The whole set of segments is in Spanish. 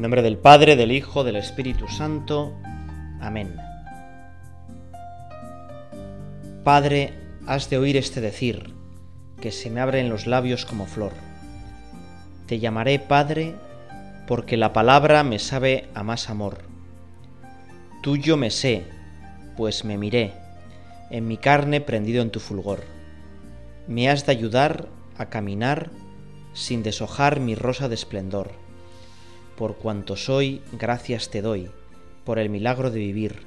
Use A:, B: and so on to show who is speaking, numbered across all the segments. A: En nombre del Padre, del Hijo, del Espíritu Santo. Amén. Padre, has de oír este decir, que se me abre en los labios como flor. Te llamaré Padre, porque la palabra me sabe a más amor. Tuyo me sé, pues me miré, en mi carne prendido en tu fulgor. Me has de ayudar a caminar sin deshojar mi rosa de esplendor por cuanto soy, gracias te doy, por el milagro de vivir,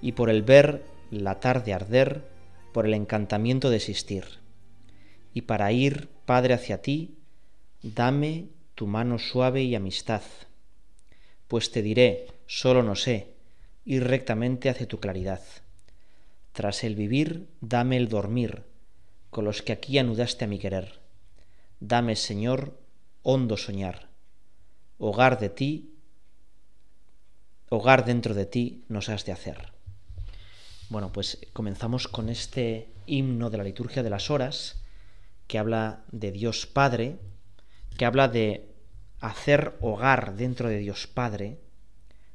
A: y por el ver la tarde arder, por el encantamiento de existir. Y para ir, Padre, hacia ti, dame tu mano suave y amistad, pues te diré, solo no sé, ir rectamente hacia tu claridad. Tras el vivir, dame el dormir, con los que aquí anudaste a mi querer. Dame, Señor, hondo soñar hogar de ti, hogar dentro de ti nos has de hacer. Bueno, pues comenzamos con este himno de la liturgia de las horas que habla de Dios Padre, que habla de hacer hogar dentro de Dios Padre,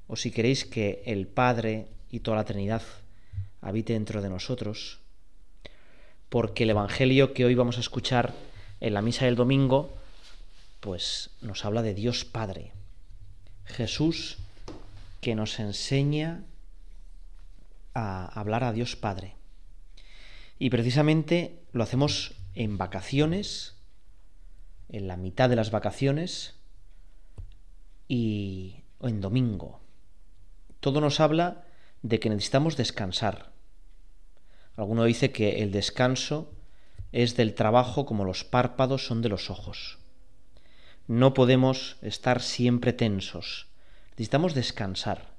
A: o si queréis que el Padre y toda la Trinidad habite dentro de nosotros, porque el Evangelio que hoy vamos a escuchar en la misa del domingo pues nos habla de Dios Padre. Jesús que nos enseña a hablar a Dios Padre. Y precisamente lo hacemos en vacaciones, en la mitad de las vacaciones y en domingo. Todo nos habla de que necesitamos descansar. Alguno dice que el descanso es del trabajo como los párpados son de los ojos. No podemos estar siempre tensos. Necesitamos descansar.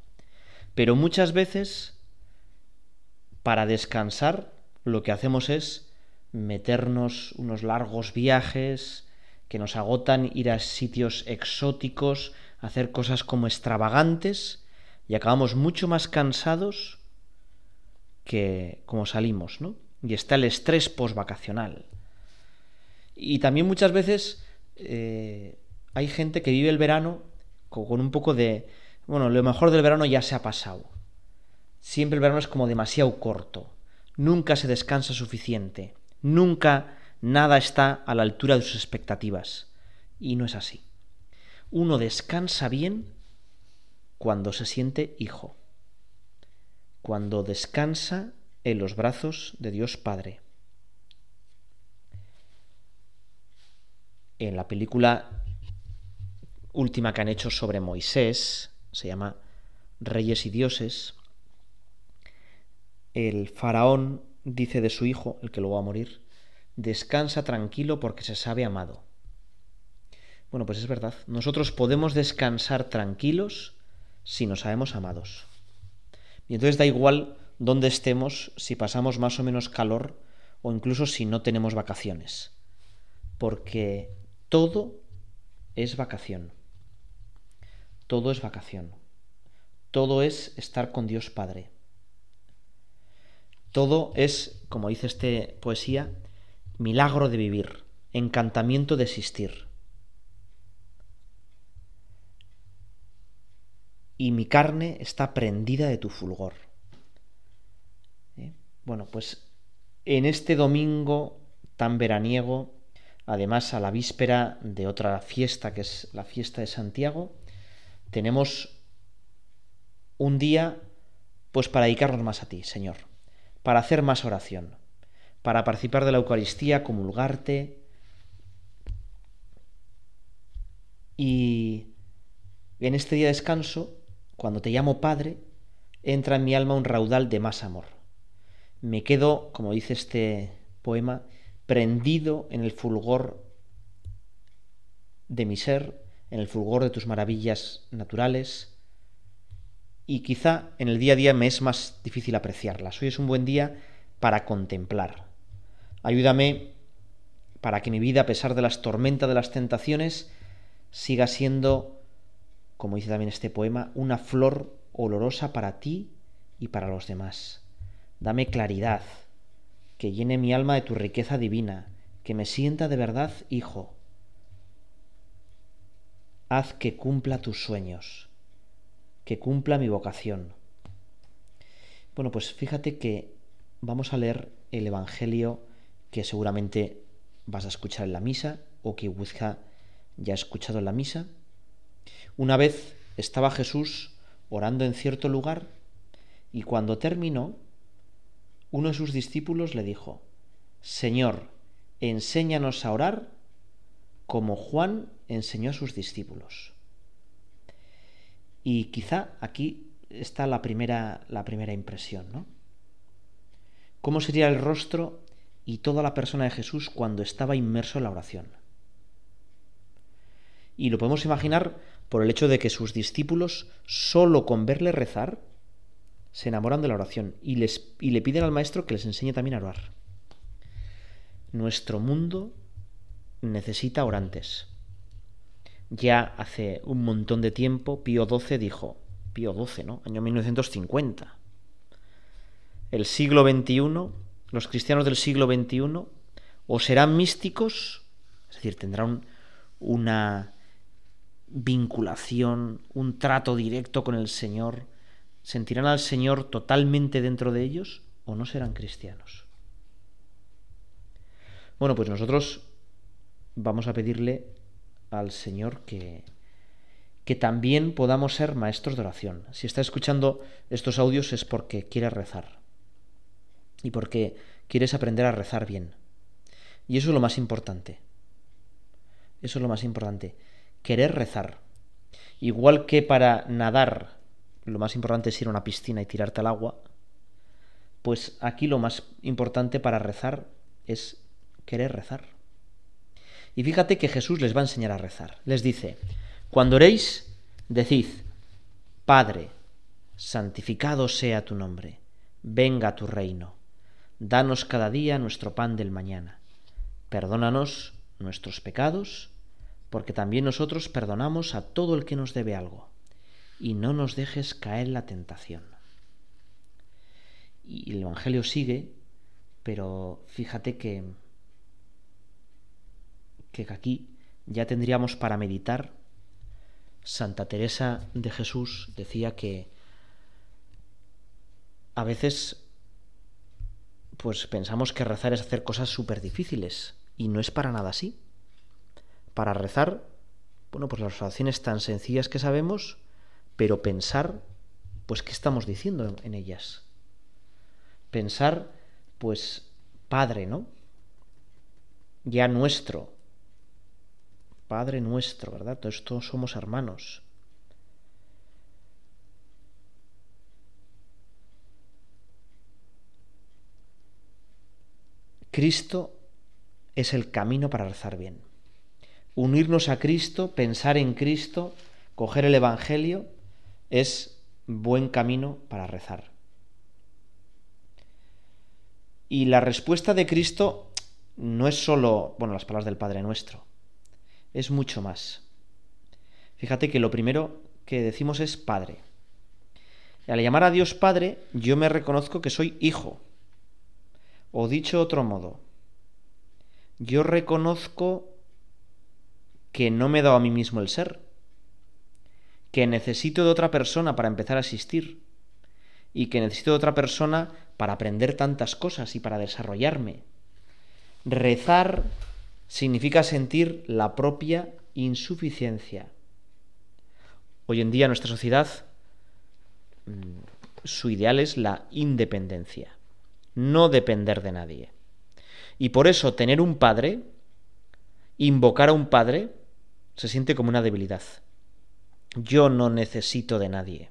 A: Pero muchas veces, para descansar, lo que hacemos es meternos unos largos viajes que nos agotan, ir a sitios exóticos, hacer cosas como extravagantes y acabamos mucho más cansados que como salimos, ¿no? Y está el estrés postvacacional. Y también muchas veces eh, hay gente que vive el verano con un poco de, bueno, lo mejor del verano ya se ha pasado. Siempre el verano es como demasiado corto. Nunca se descansa suficiente. Nunca nada está a la altura de sus expectativas. Y no es así. Uno descansa bien cuando se siente hijo. Cuando descansa en los brazos de Dios Padre. en la película última que han hecho sobre Moisés, se llama Reyes y Dioses, el faraón dice de su hijo, el que luego va a morir, descansa tranquilo porque se sabe amado. Bueno, pues es verdad, nosotros podemos descansar tranquilos si nos sabemos amados. Y entonces da igual dónde estemos, si pasamos más o menos calor o incluso si no tenemos vacaciones, porque todo es vacación. Todo es vacación. Todo es estar con Dios Padre. Todo es, como dice este poesía, milagro de vivir, encantamiento de existir. Y mi carne está prendida de tu fulgor. ¿Eh? Bueno, pues en este domingo tan veraniego, Además, a la víspera de otra fiesta, que es la fiesta de Santiago, tenemos un día pues para dedicarnos más a ti, Señor, para hacer más oración, para participar de la Eucaristía, comulgarte y en este día de descanso, cuando te llamo Padre, entra en mi alma un raudal de más amor. Me quedo, como dice este poema, prendido en el fulgor de mi ser, en el fulgor de tus maravillas naturales, y quizá en el día a día me es más difícil apreciarlas. Hoy es un buen día para contemplar. Ayúdame para que mi vida, a pesar de las tormentas de las tentaciones, siga siendo, como dice también este poema, una flor olorosa para ti y para los demás. Dame claridad, que llene mi alma de tu riqueza divina, que me sienta de verdad hijo. Haz que cumpla tus sueños, que cumpla mi vocación. Bueno, pues fíjate que vamos a leer el Evangelio que seguramente vas a escuchar en la misa o que busca ya ha escuchado en la misa. Una vez estaba Jesús orando en cierto lugar y cuando terminó uno de sus discípulos le dijo, Señor, enséñanos a orar como Juan enseñó a sus discípulos. Y quizá aquí está la primera, la primera impresión, ¿no? ¿Cómo sería el rostro y toda la persona de Jesús cuando estaba inmerso en la oración? Y lo podemos imaginar por el hecho de que sus discípulos, solo con verle rezar, se enamoran de la oración y, les, y le piden al maestro que les enseñe también a orar. Nuestro mundo necesita orantes. Ya hace un montón de tiempo Pío XII dijo, Pío XII, ¿no? Año 1950. El siglo XXI, los cristianos del siglo XXI, o serán místicos, es decir, tendrán una vinculación, un trato directo con el Señor, sentirán al Señor totalmente dentro de ellos o no serán cristianos. Bueno, pues nosotros vamos a pedirle al Señor que, que también podamos ser maestros de oración. Si está escuchando estos audios es porque quiere rezar y porque quieres aprender a rezar bien. Y eso es lo más importante. Eso es lo más importante. Querer rezar. Igual que para nadar lo más importante es ir a una piscina y tirarte al agua, pues aquí lo más importante para rezar es querer rezar. Y fíjate que Jesús les va a enseñar a rezar. Les dice, cuando oréis, decid, Padre, santificado sea tu nombre, venga tu reino, danos cada día nuestro pan del mañana, perdónanos nuestros pecados, porque también nosotros perdonamos a todo el que nos debe algo y no nos dejes caer la tentación. Y el Evangelio sigue, pero fíjate que, que aquí ya tendríamos para meditar. Santa Teresa de Jesús decía que a veces pues pensamos que rezar es hacer cosas súper difíciles y no es para nada así. Para rezar, bueno, pues las oraciones tan sencillas que sabemos, pero pensar, pues, ¿qué estamos diciendo en ellas? Pensar, pues, Padre, ¿no? Ya nuestro. Padre nuestro, ¿verdad? Todos, todos somos hermanos. Cristo es el camino para rezar bien. Unirnos a Cristo, pensar en Cristo, coger el Evangelio es buen camino para rezar. Y la respuesta de Cristo no es solo, bueno, las palabras del Padre Nuestro, es mucho más. Fíjate que lo primero que decimos es Padre. Y al llamar a Dios Padre, yo me reconozco que soy hijo. O dicho otro modo, yo reconozco que no me he dado a mí mismo el ser, que necesito de otra persona para empezar a asistir y que necesito de otra persona para aprender tantas cosas y para desarrollarme. Rezar significa sentir la propia insuficiencia. Hoy en día nuestra sociedad, mm, su ideal es la independencia, no depender de nadie. Y por eso tener un padre, invocar a un padre, se siente como una debilidad. Yo no necesito de nadie.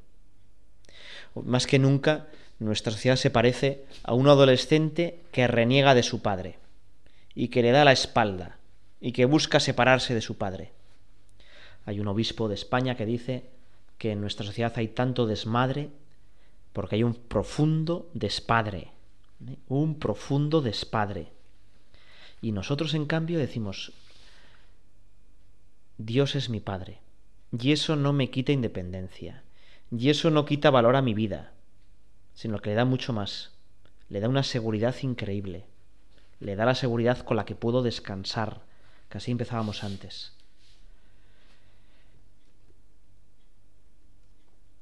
A: Más que nunca, nuestra sociedad se parece a un adolescente que reniega de su padre y que le da la espalda y que busca separarse de su padre. Hay un obispo de España que dice que en nuestra sociedad hay tanto desmadre porque hay un profundo despadre, ¿eh? un profundo despadre. Y nosotros en cambio decimos, Dios es mi Padre. Y eso no me quita independencia. Y eso no quita valor a mi vida, sino que le da mucho más. Le da una seguridad increíble. Le da la seguridad con la que puedo descansar, que así empezábamos antes.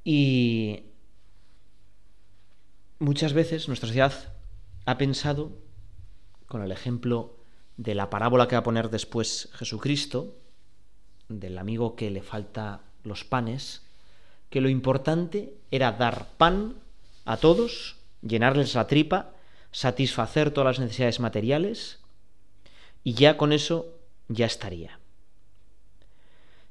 A: Y muchas veces nuestra sociedad ha pensado, con el ejemplo de la parábola que va a poner después Jesucristo, del amigo que le falta los panes, que lo importante era dar pan a todos, llenarles la tripa, satisfacer todas las necesidades materiales, y ya con eso ya estaría.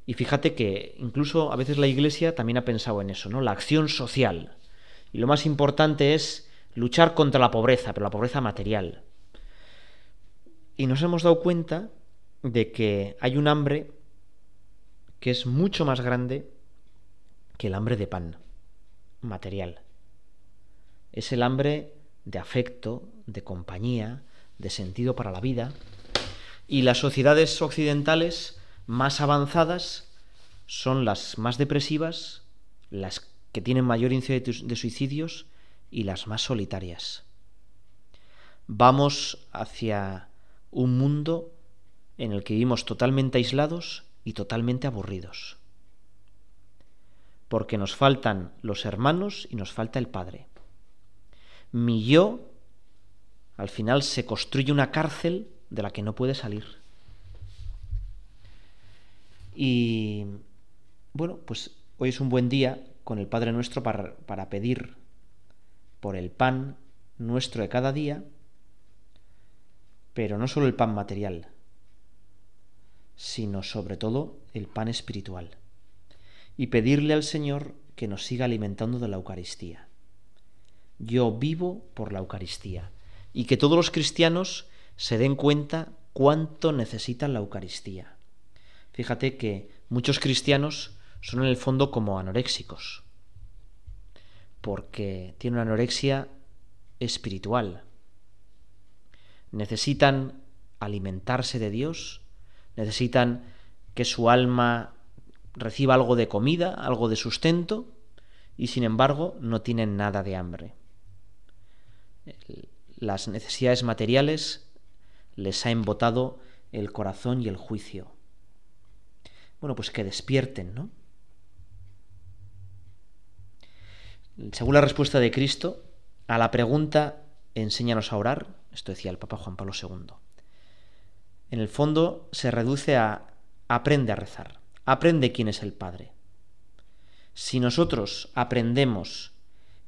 A: Y fíjate que incluso a veces la Iglesia también ha pensado en eso, ¿no? La acción social. Y lo más importante es luchar contra la pobreza, pero la pobreza material. Y nos hemos dado cuenta de que hay un hambre que es mucho más grande que el hambre de pan material. Es el hambre de afecto, de compañía, de sentido para la vida. Y las sociedades occidentales más avanzadas son las más depresivas, las que tienen mayor índice de suicidios y las más solitarias. Vamos hacia un mundo en el que vivimos totalmente aislados y totalmente aburridos. Porque nos faltan los hermanos y nos falta el Padre. Mi yo al final se construye una cárcel de la que no puede salir. Y bueno, pues hoy es un buen día con el Padre nuestro para, para pedir por el pan nuestro de cada día, pero no solo el pan material, sino sobre todo el pan espiritual, y pedirle al Señor que nos siga alimentando de la Eucaristía. Yo vivo por la Eucaristía, y que todos los cristianos se den cuenta cuánto necesitan la Eucaristía. Fíjate que muchos cristianos son en el fondo como anoréxicos, porque tienen una anorexia espiritual. Necesitan alimentarse de Dios necesitan que su alma reciba algo de comida, algo de sustento, y sin embargo no tienen nada de hambre. Las necesidades materiales les ha embotado el corazón y el juicio. Bueno, pues que despierten, ¿no? Según la respuesta de Cristo, a la pregunta, enséñanos a orar, esto decía el Papa Juan Pablo II en el fondo se reduce a aprende a rezar, aprende quién es el Padre. Si nosotros aprendemos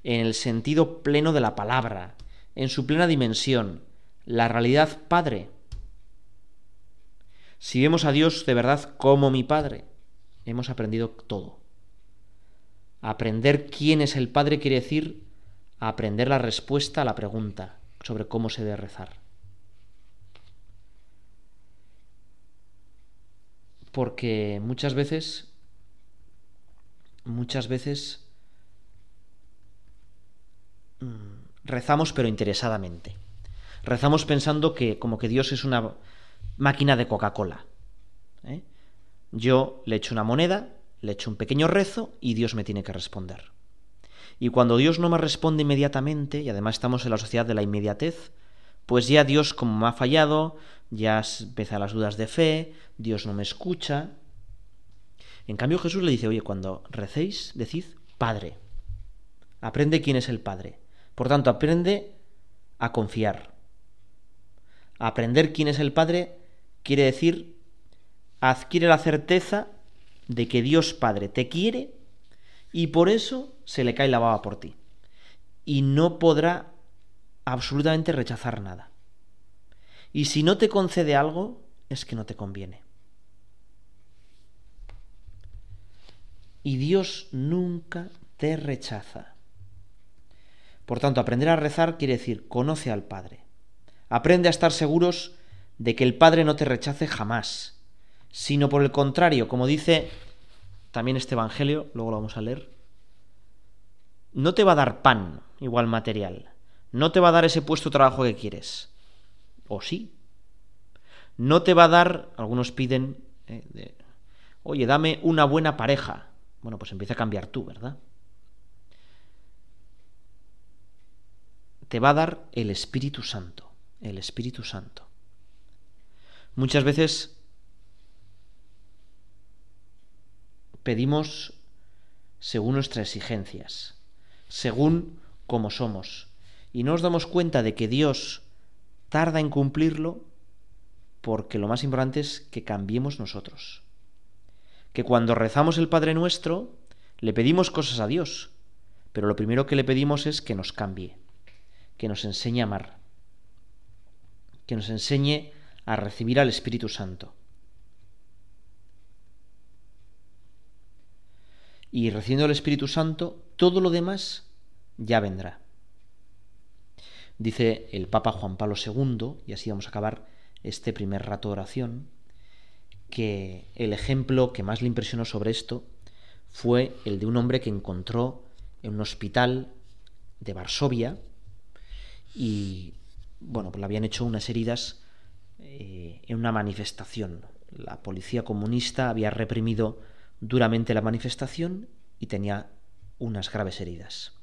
A: en el sentido pleno de la palabra, en su plena dimensión, la realidad Padre, si vemos a Dios de verdad como mi Padre, hemos aprendido todo. Aprender quién es el Padre quiere decir aprender la respuesta a la pregunta sobre cómo se debe rezar. porque muchas veces, muchas veces mm, rezamos pero interesadamente. Rezamos pensando que como que Dios es una máquina de Coca-Cola. ¿eh? Yo le echo una moneda, le echo un pequeño rezo y Dios me tiene que responder. Y cuando Dios no me responde inmediatamente, y además estamos en la sociedad de la inmediatez, pues ya Dios como me ha fallado, ya empezan las dudas de fe, Dios no me escucha. En cambio Jesús le dice, oye, cuando recéis, decid Padre. Aprende quién es el Padre. Por tanto, aprende a confiar. Aprender quién es el Padre quiere decir adquiere la certeza de que Dios Padre te quiere y por eso se le cae la baba por ti. Y no podrá absolutamente rechazar nada. Y si no te concede algo, es que no te conviene. Y Dios nunca te rechaza. Por tanto, aprender a rezar quiere decir conoce al Padre. Aprende a estar seguros de que el Padre no te rechace jamás, sino por el contrario, como dice también este Evangelio, luego lo vamos a leer, no te va a dar pan igual material, no te va a dar ese puesto de trabajo que quieres. O sí. No te va a dar, algunos piden, eh, oye, dame una buena pareja. Bueno, pues empieza a cambiar tú, ¿verdad? Te va a dar el Espíritu Santo, el Espíritu Santo. Muchas veces pedimos según nuestras exigencias, según cómo somos y no nos damos cuenta de que Dios tarda en cumplirlo porque lo más importante es que cambiemos nosotros. Que cuando rezamos el Padre Nuestro, le pedimos cosas a Dios, pero lo primero que le pedimos es que nos cambie, que nos enseñe a amar, que nos enseñe a recibir al Espíritu Santo. Y recibiendo el Espíritu Santo, todo lo demás ya vendrá. Dice el Papa Juan Pablo II, y así vamos a acabar este primer rato de oración, que el ejemplo que más le impresionó sobre esto fue el de un hombre que encontró en un hospital de Varsovia y, bueno, pues le habían hecho unas heridas eh, en una manifestación. La policía comunista había reprimido duramente la manifestación y tenía unas graves heridas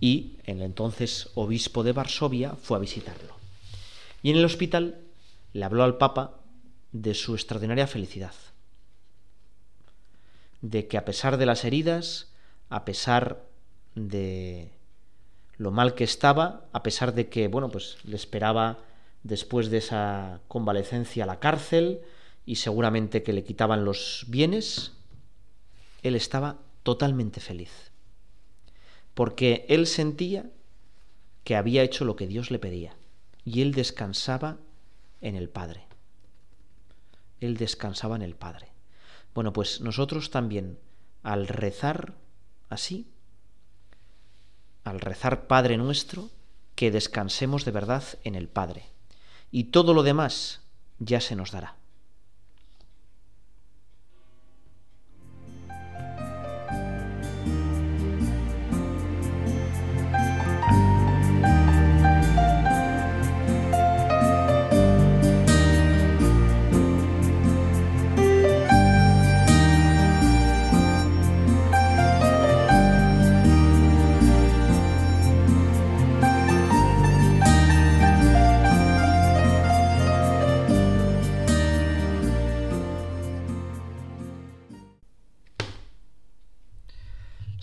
A: y el entonces obispo de Varsovia fue a visitarlo. Y en el hospital le habló al Papa de su extraordinaria felicidad, de que a pesar de las heridas, a pesar de lo mal que estaba, a pesar de que, bueno, pues le esperaba después de esa convalecencia a la cárcel y seguramente que le quitaban los bienes, él estaba totalmente feliz porque él sentía que había hecho lo que Dios le pedía y él descansaba en el Padre. Él descansaba en el Padre. Bueno, pues nosotros también, al rezar así, al rezar Padre nuestro, que descansemos de verdad en el Padre. Y todo lo demás ya se nos dará.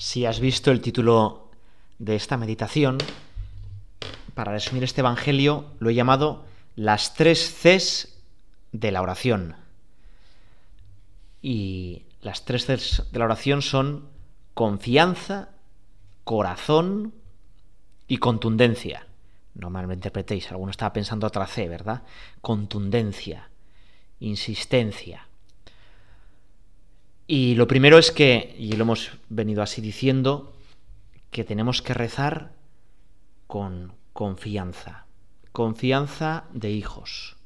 A: Si has visto el título de esta meditación, para resumir este Evangelio lo he llamado las tres Cs de la oración. Y las tres Cs de la oración son confianza, corazón y contundencia. No mal me interpretéis, alguno estaba pensando otra C, ¿verdad? Contundencia, insistencia. Y lo primero es que, y lo hemos venido así diciendo, que tenemos que rezar con confianza, confianza de hijos.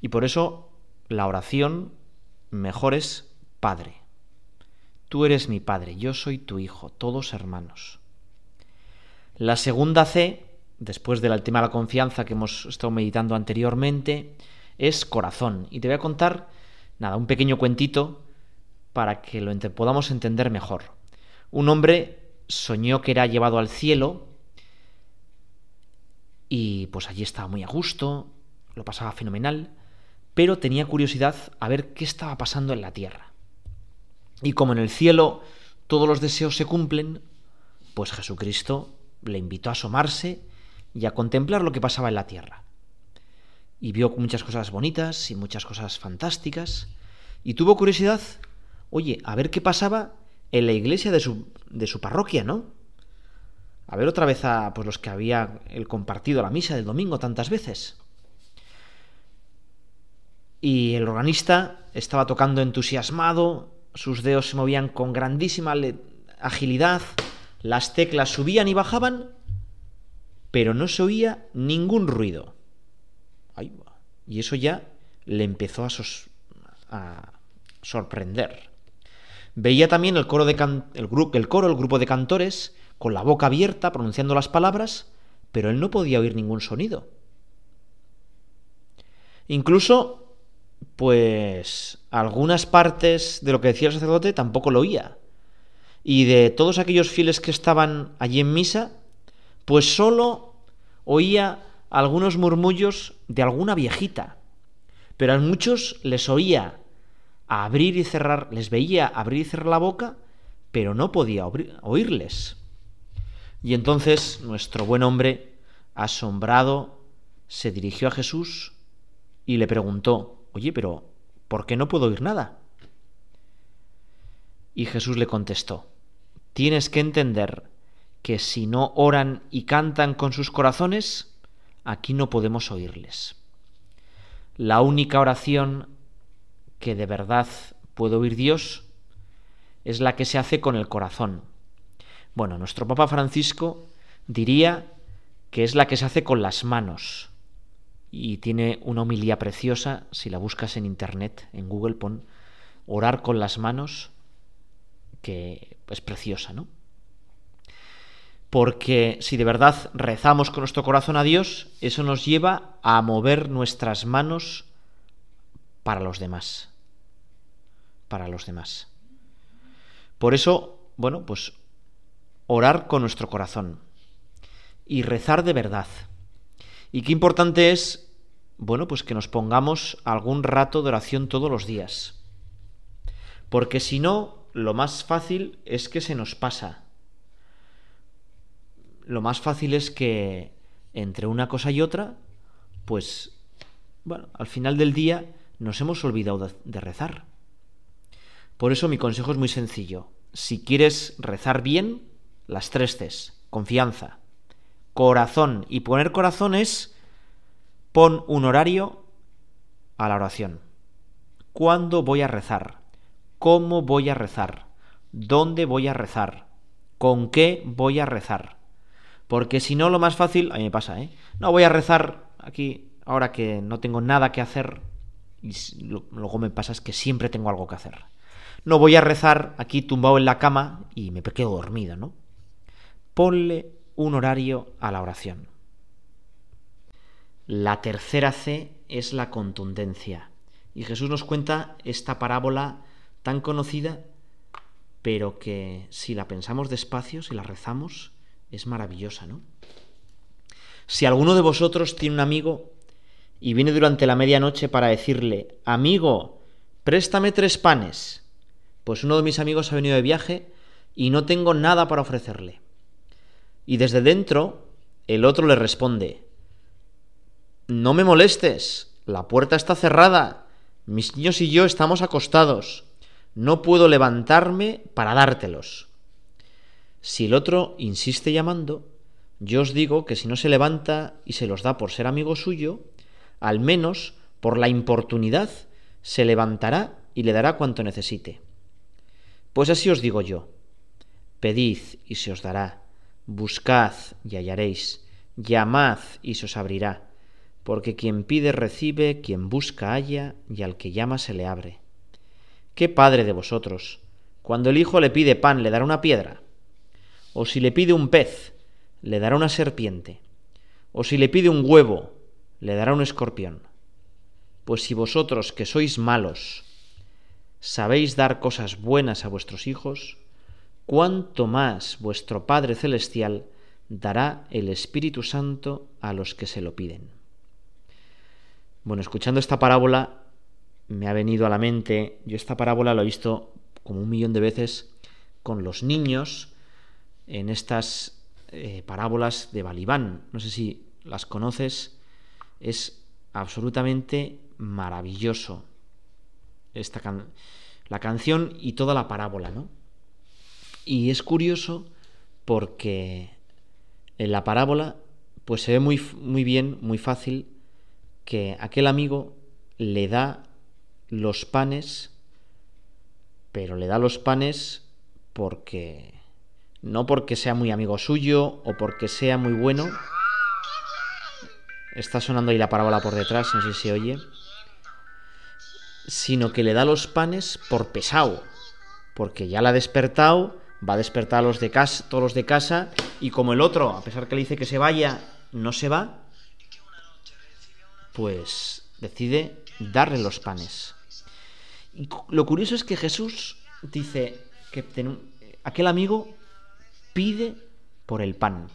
A: Y por eso la oración mejor es Padre. Tú eres mi Padre, yo soy tu Hijo, todos hermanos. La segunda C, después del tema de la confianza que hemos estado meditando anteriormente, es corazón. Y te voy a contar, nada, un pequeño cuentito para que lo podamos entender mejor. Un hombre soñó que era llevado al cielo y pues allí estaba muy a gusto, lo pasaba fenomenal, pero tenía curiosidad a ver qué estaba pasando en la tierra. Y como en el cielo todos los deseos se cumplen, pues Jesucristo le invitó a asomarse y a contemplar lo que pasaba en la tierra. Y vio muchas cosas bonitas y muchas cosas fantásticas, y tuvo curiosidad oye, a ver qué pasaba en la iglesia de su, de su parroquia, ¿no? A ver otra vez a pues, los que había el compartido la misa del domingo tantas veces. Y el organista estaba tocando entusiasmado, sus dedos se movían con grandísima agilidad, las teclas subían y bajaban, pero no se oía ningún ruido. Y eso ya le empezó a, a sorprender. Veía también el coro, de el, coro, el grupo de cantores, con la boca abierta, pronunciando las palabras, pero él no podía oír ningún sonido. Incluso, pues, algunas partes de lo que decía el sacerdote tampoco lo oía. Y de todos aquellos fieles que estaban allí en misa, pues solo oía algunos murmullos de alguna viejita, pero a muchos les oía abrir y cerrar, les veía abrir y cerrar la boca, pero no podía oírles. Y entonces nuestro buen hombre, asombrado, se dirigió a Jesús y le preguntó, oye, pero ¿por qué no puedo oír nada? Y Jesús le contestó, tienes que entender que si no oran y cantan con sus corazones, aquí no podemos oírles. La única oración que de verdad puedo oír Dios es la que se hace con el corazón. Bueno, nuestro Papa Francisco diría que es la que se hace con las manos. Y tiene una homilía preciosa, si la buscas en internet, en Google, pon orar con las manos, que es preciosa, ¿no? Porque si de verdad rezamos con nuestro corazón a Dios, eso nos lleva a mover nuestras manos para los demás para los demás. Por eso, bueno, pues orar con nuestro corazón y rezar de verdad. Y qué importante es, bueno, pues que nos pongamos algún rato de oración todos los días. Porque si no, lo más fácil es que se nos pasa. Lo más fácil es que entre una cosa y otra, pues, bueno, al final del día nos hemos olvidado de, rezar. Por eso mi consejo es muy sencillo. Si quieres rezar bien, las tres Cs. Confianza, corazón. Y poner corazón es pon un horario a la oración. ¿Cuándo voy a rezar? ¿Cómo voy a rezar? ¿Dónde voy a rezar? ¿Con qué voy a rezar? Porque si no, lo más fácil, a mí me pasa, ¿eh? No voy a rezar aquí ahora que no tengo nada que hacer y luego me pasa es que siempre tengo algo que hacer. No voy a rezar aquí tumbado en la cama y me quedo dormido, ¿no? Ponle un horario a la oración. La tercera C es la contundencia. Y Jesús nos cuenta esta parábola tan conocida, pero que si la pensamos despacio, si la rezamos, es maravillosa, ¿no? Si alguno de vosotros tiene un amigo y viene durante la medianoche para decirle, amigo, préstame tres panes, pues uno de mis amigos ha venido de viaje y no tengo nada para ofrecerle. Y desde dentro, el otro le responde, No me molestes, la puerta está cerrada, mis niños y yo estamos acostados, no puedo levantarme para dártelos. Si el otro insiste llamando, yo os digo que si no se levanta y se los da por ser amigo suyo, al menos por la importunidad se levantará y le dará cuanto necesite. Pues así os digo yo, pedid y se os dará, buscad y hallaréis, llamad y se os abrirá, porque quien pide recibe, quien busca halla, y al que llama se le abre. ¿Qué padre de vosotros, cuando el hijo le pide pan, le dará una piedra? ¿O si le pide un pez, le dará una serpiente? ¿O si le pide un huevo, le dará un escorpión? Pues si vosotros que sois malos, sabéis dar cosas buenas a vuestros hijos, cuánto más vuestro Padre Celestial dará el Espíritu Santo a los que se lo piden. Bueno, escuchando esta parábola, me ha venido a la mente, yo esta parábola la he visto como un millón de veces con los niños en estas eh, parábolas de Balibán. No sé si las conoces, es absolutamente maravilloso esta la canción y toda la parábola, ¿no? Y es curioso porque en la parábola pues se ve muy, muy bien, muy fácil, que aquel amigo le da los panes, pero le da los panes porque... No porque sea muy amigo suyo o porque sea muy bueno. Está sonando ahí la parábola por detrás, no sé si se oye sino que le da los panes por pesado, porque ya la ha despertado, va a despertar a los de casa, todos los de casa, y como el otro, a pesar que le dice que se vaya, no se va, pues decide darle los panes. Y lo curioso es que Jesús dice que aquel amigo pide por el pan.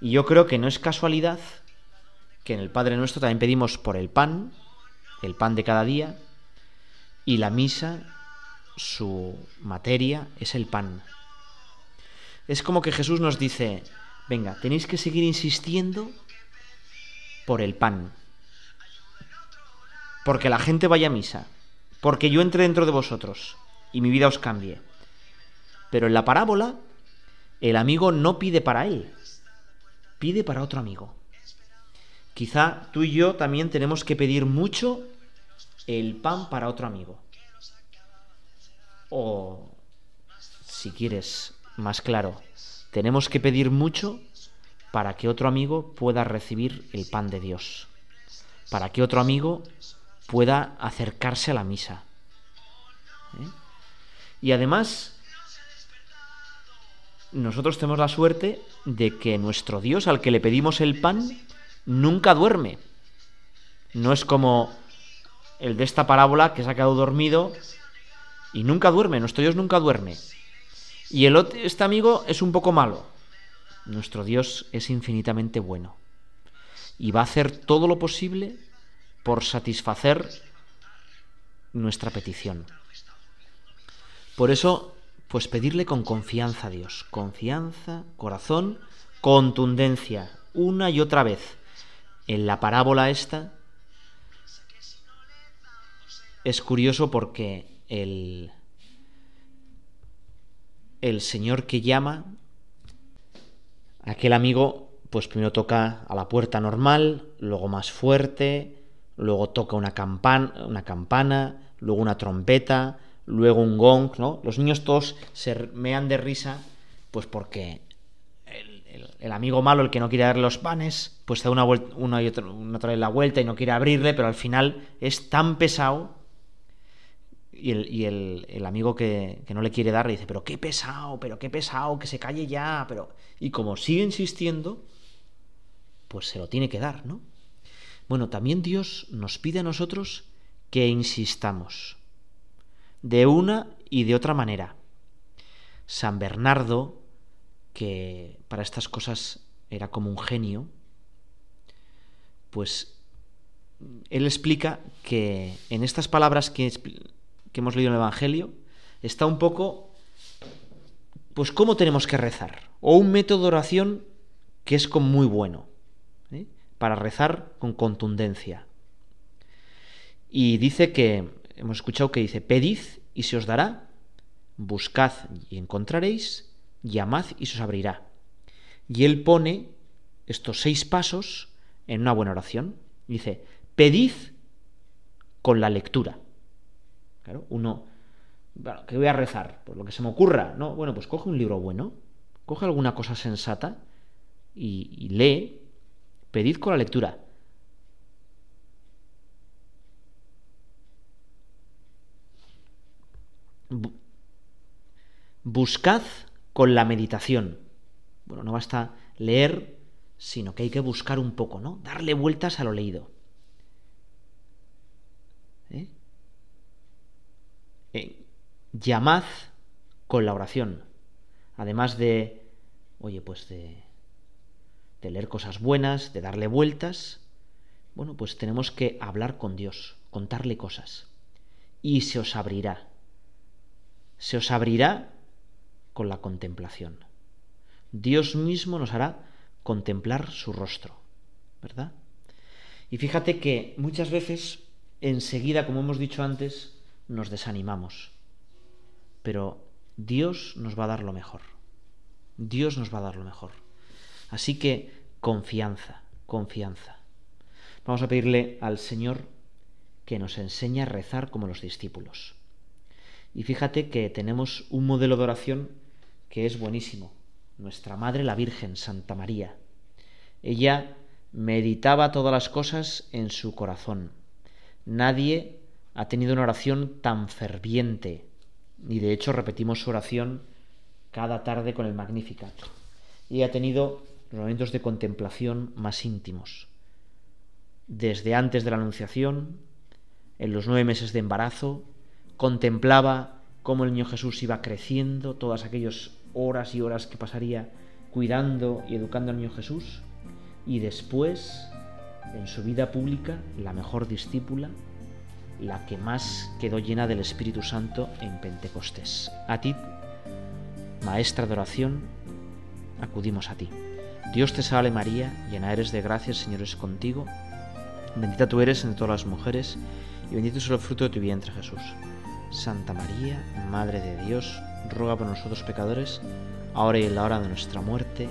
A: Y yo creo que no es casualidad que en el Padre Nuestro también pedimos por el pan, el pan de cada día, y la misa, su materia, es el pan. Es como que Jesús nos dice, venga, tenéis que seguir insistiendo por el pan, porque la gente vaya a misa, porque yo entre dentro de vosotros y mi vida os cambie. Pero en la parábola, el amigo no pide para él, pide para otro amigo. Quizá tú y yo también tenemos que pedir mucho el pan para otro amigo. O, si quieres más claro, tenemos que pedir mucho para que otro amigo pueda recibir el pan de Dios, para que otro amigo pueda acercarse a la misa. ¿Eh? Y además, nosotros tenemos la suerte de que nuestro Dios al que le pedimos el pan nunca duerme. No es como el de esta parábola que se ha quedado dormido y nunca duerme, nuestro Dios nunca duerme. Y el otro, este amigo es un poco malo. Nuestro Dios es infinitamente bueno y va a hacer todo lo posible por satisfacer nuestra petición. Por eso, pues pedirle con confianza a Dios, confianza, corazón, contundencia, una y otra vez. En la parábola esta es curioso porque el, el señor que llama, aquel amigo, pues primero toca a la puerta normal, luego más fuerte, luego toca una, campana, una campana, luego una trompeta, luego un gong, ¿no? Los niños todos se mean de risa, pues porque el, amigo malo, el que no quiere darle los panes, pues da una, una y otra, una otra vez la vuelta y no quiere abrirle, pero al final es tan pesado y el, amigo que, que, no le quiere dar le dice, pero qué pesado, pero qué pesado, que se calle ya, pero... Y como sigue insistiendo, pues se lo tiene que dar, ¿no? Bueno, también Dios nos pide a nosotros que insistamos, de una y de otra manera. San Bernardo, que para estas cosas era como un genio, pues él explica que en estas palabras que que hemos leído en el Evangelio está un poco, pues cómo tenemos que rezar, o un método de oración que es muy bueno, ¿eh? para rezar con contundencia. Y dice que, hemos escuchado que dice, pedid y se os dará, buscad y encontraréis, llamad y se os abrirá. Y él pone estos seis pasos en una buena oración. Dice, pedid con la lectura. Claro, uno, bueno, ¿qué voy a rezar? Por lo que se me ocurra, ¿no? Bueno, pues coge un libro bueno, coge alguna cosa sensata y, y lee, pedid con la lectura. Buscad con la meditación. Bueno, no basta leer, sino que hay que buscar un poco, ¿no? Darle vueltas a lo leído. Eh, llamad con la oración. Además de, oye, pues de leer cosas buenas, de darle vueltas, bueno, pues tenemos que hablar con Dios, contarle cosas. Y se os abrirá. Se os abrirá con la contemplación. Dios mismo nos hará contemplar su rostro, ¿verdad? Y fíjate que muchas veces, enseguida, como hemos dicho antes, nos desanimamos. Pero Dios nos va a dar lo mejor. Dios nos va a dar lo mejor. Así que confianza, confianza. Vamos a pedirle al Señor que nos enseñe a rezar como los discípulos. Y fíjate que tenemos un modelo de oración que es buenísimo. Nuestra Madre la Virgen, Santa María. Ella meditaba todas las cosas en su corazón. Nadie ha tenido una oración tan ferviente. Y de hecho repetimos su oración cada tarde con el Magnificat. Y ha tenido los momentos de contemplación más íntimos. Desde antes de la Anunciación, en los nueve meses de embarazo, contemplaba cómo el niño Jesús iba creciendo, todas aquellas horas y horas que pasaría cuidando y educando al niño Jesús. Y después, en su vida pública, la mejor discípula, la que más quedó llena del Espíritu Santo en Pentecostés. A ti, Maestra de oración, acudimos a ti. Dios te salve María, llena eres de gracia, el Señor es contigo. Bendita tú eres entre todas las mujeres, y bendito es el fruto de tu vientre Jesús. Santa María, Madre de Dios, ruega por nosotros pecadores, ahora y en la hora de nuestra muerte.